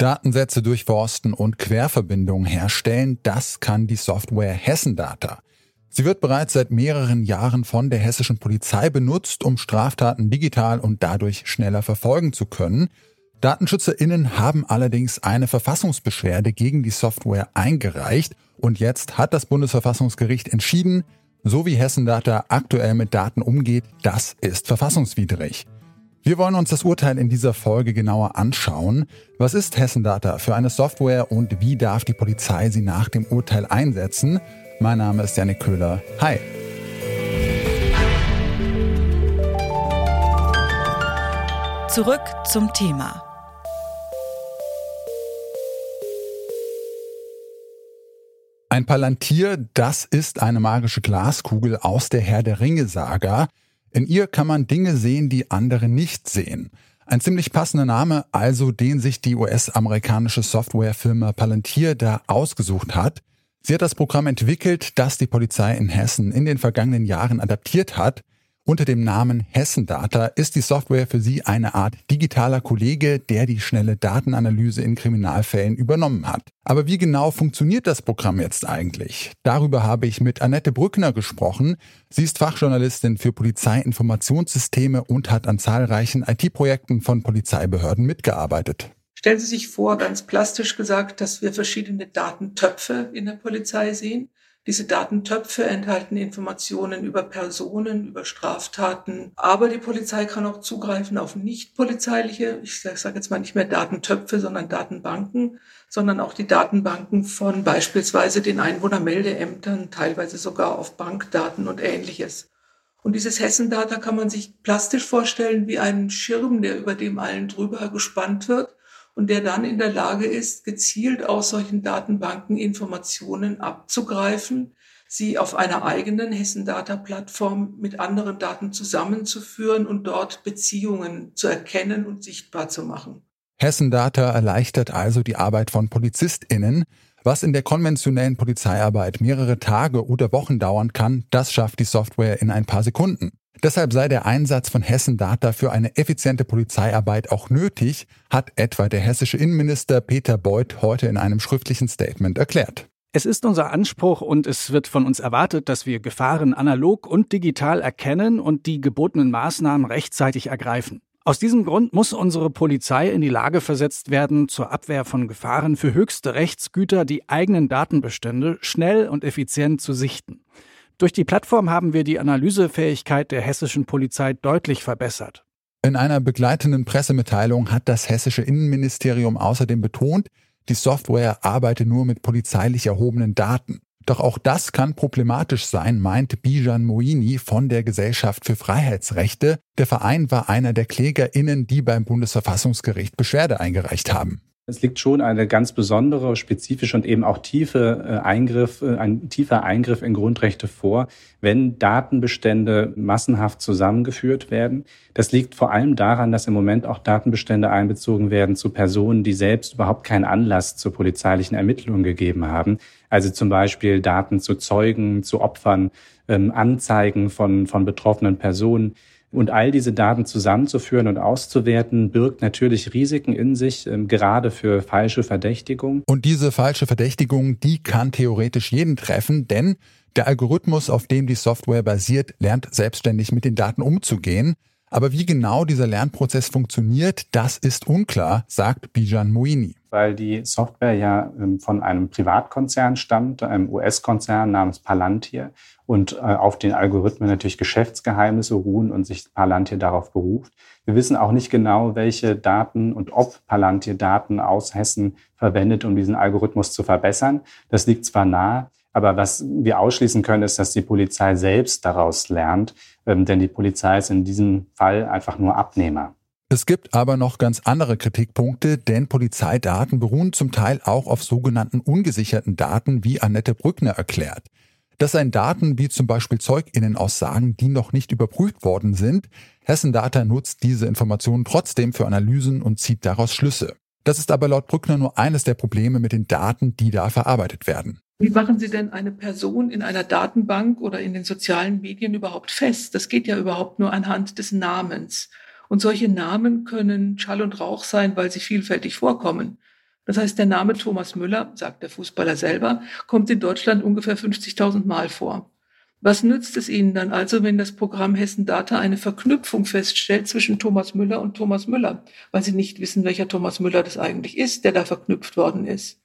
Datensätze durchforsten und Querverbindungen herstellen, das kann die Software Hessendata. Sie wird bereits seit mehreren Jahren von der hessischen Polizei benutzt, um Straftaten digital und dadurch schneller verfolgen zu können. DatenschützerInnen haben allerdings eine Verfassungsbeschwerde gegen die Software eingereicht und jetzt hat das Bundesverfassungsgericht entschieden, so wie Hessendata aktuell mit Daten umgeht, das ist verfassungswidrig. Wir wollen uns das Urteil in dieser Folge genauer anschauen. Was ist Hessendata für eine Software und wie darf die Polizei sie nach dem Urteil einsetzen? Mein Name ist Janik Köhler. Hi. Zurück zum Thema. Ein Palantir, das ist eine magische Glaskugel aus der Herr der Ringe Saga. In ihr kann man Dinge sehen, die andere nicht sehen. Ein ziemlich passender Name, also den sich die US-amerikanische Softwarefirma Palantir da ausgesucht hat. Sie hat das Programm entwickelt, das die Polizei in Hessen in den vergangenen Jahren adaptiert hat. Unter dem Namen Hessendata ist die Software für sie eine Art digitaler Kollege, der die schnelle Datenanalyse in Kriminalfällen übernommen hat. Aber wie genau funktioniert das Programm jetzt eigentlich? Darüber habe ich mit Annette Brückner gesprochen. Sie ist Fachjournalistin für Polizeiinformationssysteme und hat an zahlreichen IT-Projekten von Polizeibehörden mitgearbeitet. Stellen Sie sich vor, ganz plastisch gesagt, dass wir verschiedene Datentöpfe in der Polizei sehen. Diese Datentöpfe enthalten Informationen über Personen, über Straftaten, aber die Polizei kann auch zugreifen auf nicht polizeiliche, ich sage jetzt mal nicht mehr Datentöpfe, sondern Datenbanken, sondern auch die Datenbanken von beispielsweise den Einwohnermeldeämtern, teilweise sogar auf Bankdaten und ähnliches. Und dieses Hessendata kann man sich plastisch vorstellen wie einen Schirm, der über dem allen drüber gespannt wird und der dann in der Lage ist, gezielt aus solchen Datenbanken Informationen abzugreifen, sie auf einer eigenen Hessen Data Plattform mit anderen Daten zusammenzuführen und dort Beziehungen zu erkennen und sichtbar zu machen. Hessen Data erleichtert also die Arbeit von PolizistInnen. Was in der konventionellen Polizeiarbeit mehrere Tage oder Wochen dauern kann, das schafft die Software in ein paar Sekunden. Deshalb sei der Einsatz von Hessen Data für eine effiziente Polizeiarbeit auch nötig, hat etwa der hessische Innenminister Peter Beuth heute in einem schriftlichen Statement erklärt. Es ist unser Anspruch und es wird von uns erwartet, dass wir Gefahren analog und digital erkennen und die gebotenen Maßnahmen rechtzeitig ergreifen. Aus diesem Grund muss unsere Polizei in die Lage versetzt werden, zur Abwehr von Gefahren für höchste Rechtsgüter die eigenen Datenbestände schnell und effizient zu sichten. Durch die Plattform haben wir die Analysefähigkeit der hessischen Polizei deutlich verbessert. In einer begleitenden Pressemitteilung hat das hessische Innenministerium außerdem betont, die Software arbeite nur mit polizeilich erhobenen Daten. Doch auch das kann problematisch sein, meint Bijan Moini von der Gesellschaft für Freiheitsrechte. Der Verein war einer der KlägerInnen, die beim Bundesverfassungsgericht Beschwerde eingereicht haben. Es liegt schon eine ganz besondere, spezifische und eben auch tiefe äh, Eingriff, äh, ein tiefer Eingriff in Grundrechte vor, wenn Datenbestände massenhaft zusammengeführt werden. Das liegt vor allem daran, dass im Moment auch Datenbestände einbezogen werden zu Personen, die selbst überhaupt keinen Anlass zur polizeilichen Ermittlung gegeben haben. Also zum Beispiel Daten zu Zeugen, zu Opfern, ähm, Anzeigen von, von betroffenen Personen. Und all diese Daten zusammenzuführen und auszuwerten, birgt natürlich Risiken in sich, ähm, gerade für falsche Verdächtigung. Und diese falsche Verdächtigung, die kann theoretisch jeden treffen, denn der Algorithmus, auf dem die Software basiert, lernt selbstständig mit den Daten umzugehen. Aber wie genau dieser Lernprozess funktioniert, das ist unklar, sagt Bijan Moini. Weil die Software ja ähm, von einem Privatkonzern stammt, einem US-Konzern namens Palantir und äh, auf den Algorithmen natürlich Geschäftsgeheimnisse ruhen und sich Palantir darauf beruft. Wir wissen auch nicht genau, welche Daten und ob Palantir Daten aus Hessen verwendet, um diesen Algorithmus zu verbessern. Das liegt zwar nahe, aber was wir ausschließen können, ist, dass die Polizei selbst daraus lernt, ähm, denn die Polizei ist in diesem Fall einfach nur Abnehmer. Es gibt aber noch ganz andere Kritikpunkte, denn Polizeidaten beruhen zum Teil auch auf sogenannten ungesicherten Daten, wie Annette Brückner erklärt. Das seien Daten wie zum Beispiel Zeuginnenaussagen, die noch nicht überprüft worden sind. Hessen Data nutzt diese Informationen trotzdem für Analysen und zieht daraus Schlüsse. Das ist aber laut Brückner nur eines der Probleme mit den Daten, die da verarbeitet werden. Wie machen Sie denn eine Person in einer Datenbank oder in den sozialen Medien überhaupt fest? Das geht ja überhaupt nur anhand des Namens. Und solche Namen können Schall und Rauch sein, weil sie vielfältig vorkommen. Das heißt, der Name Thomas Müller, sagt der Fußballer selber, kommt in Deutschland ungefähr 50.000 Mal vor. Was nützt es Ihnen dann also, wenn das Programm Hessen Data eine Verknüpfung feststellt zwischen Thomas Müller und Thomas Müller, weil Sie nicht wissen, welcher Thomas Müller das eigentlich ist, der da verknüpft worden ist?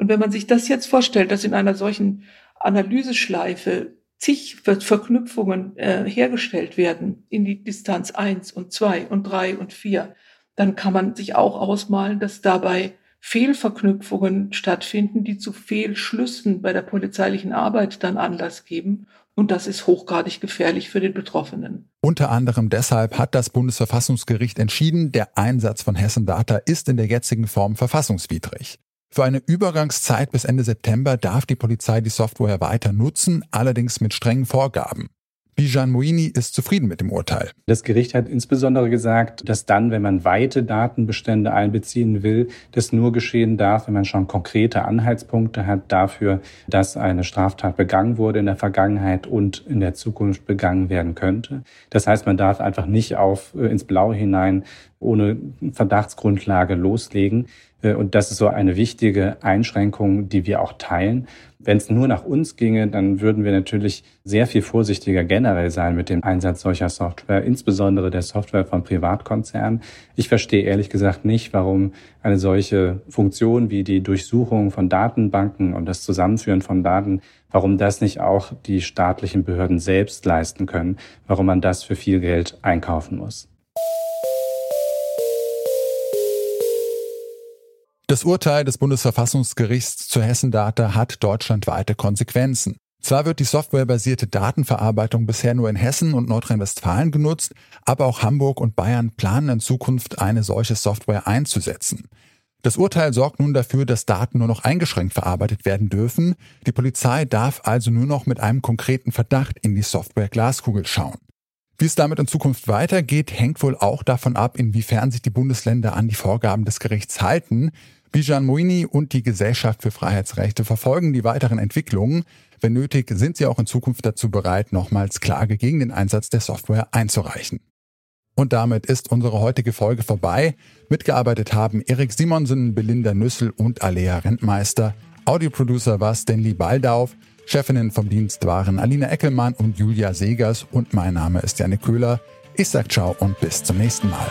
Und wenn man sich das jetzt vorstellt, dass in einer solchen Analyseschleife zig Verknüpfungen äh, hergestellt werden in die Distanz eins und zwei und drei und vier, dann kann man sich auch ausmalen, dass dabei Fehlverknüpfungen stattfinden, die zu Fehlschlüssen bei der polizeilichen Arbeit dann Anlass geben. Und das ist hochgradig gefährlich für den Betroffenen. Unter anderem deshalb hat das Bundesverfassungsgericht entschieden, der Einsatz von Hessen Data ist in der jetzigen Form verfassungswidrig. Für eine Übergangszeit bis Ende September darf die Polizei die Software weiter nutzen, allerdings mit strengen Vorgaben. Bijan Moini ist zufrieden mit dem Urteil. Das Gericht hat insbesondere gesagt, dass dann, wenn man weite Datenbestände einbeziehen will, das nur geschehen darf, wenn man schon konkrete Anhaltspunkte hat dafür, dass eine Straftat begangen wurde in der Vergangenheit und in der Zukunft begangen werden könnte. Das heißt, man darf einfach nicht auf äh, ins Blaue hinein ohne Verdachtsgrundlage loslegen. Äh, und das ist so eine wichtige Einschränkung, die wir auch teilen. Wenn es nur nach uns ginge, dann würden wir natürlich sehr viel vorsichtiger generell sein mit dem Einsatz solcher Software, insbesondere der Software von Privatkonzernen. Ich verstehe ehrlich gesagt nicht, warum eine solche Funktion wie die Durchsuchung von Datenbanken und das Zusammenführen von Daten, warum das nicht auch die staatlichen Behörden selbst leisten können, warum man das für viel Geld einkaufen muss. Das Urteil des Bundesverfassungsgerichts zu Hessen-Data hat deutschlandweite Konsequenzen. Zwar wird die softwarebasierte Datenverarbeitung bisher nur in Hessen und Nordrhein-Westfalen genutzt, aber auch Hamburg und Bayern planen in Zukunft eine solche Software einzusetzen. Das Urteil sorgt nun dafür, dass Daten nur noch eingeschränkt verarbeitet werden dürfen. Die Polizei darf also nur noch mit einem konkreten Verdacht in die Software Glaskugel schauen. Wie es damit in Zukunft weitergeht, hängt wohl auch davon ab, inwiefern sich die Bundesländer an die Vorgaben des Gerichts halten. Bijan Moini und die Gesellschaft für Freiheitsrechte verfolgen die weiteren Entwicklungen. Wenn nötig, sind sie auch in Zukunft dazu bereit, nochmals Klage gegen den Einsatz der Software einzureichen. Und damit ist unsere heutige Folge vorbei. Mitgearbeitet haben Erik Simonsen, Belinda Nüssel und Alea Rentmeister. Audioproducer war Stanley Baldauf. Chefinnen vom Dienst waren Alina Eckelmann und Julia Segers und mein Name ist Janne Köhler. Ich sag ciao und bis zum nächsten Mal.